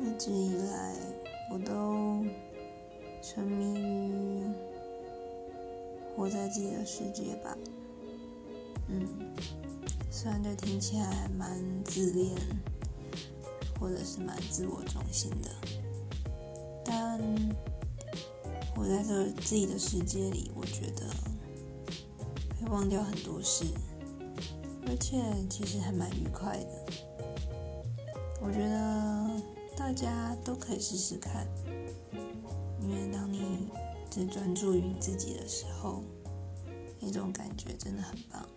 一直以来，我都沉迷于活在自己的世界吧。嗯，虽然这听起来蛮自恋，或者是蛮自我中心的，但活在这自己的世界里，我觉得会忘掉很多事，而且其实还蛮愉快的。我觉得大家都可以试试看，因为当你只专注于自己的时候，那种感觉真的很棒。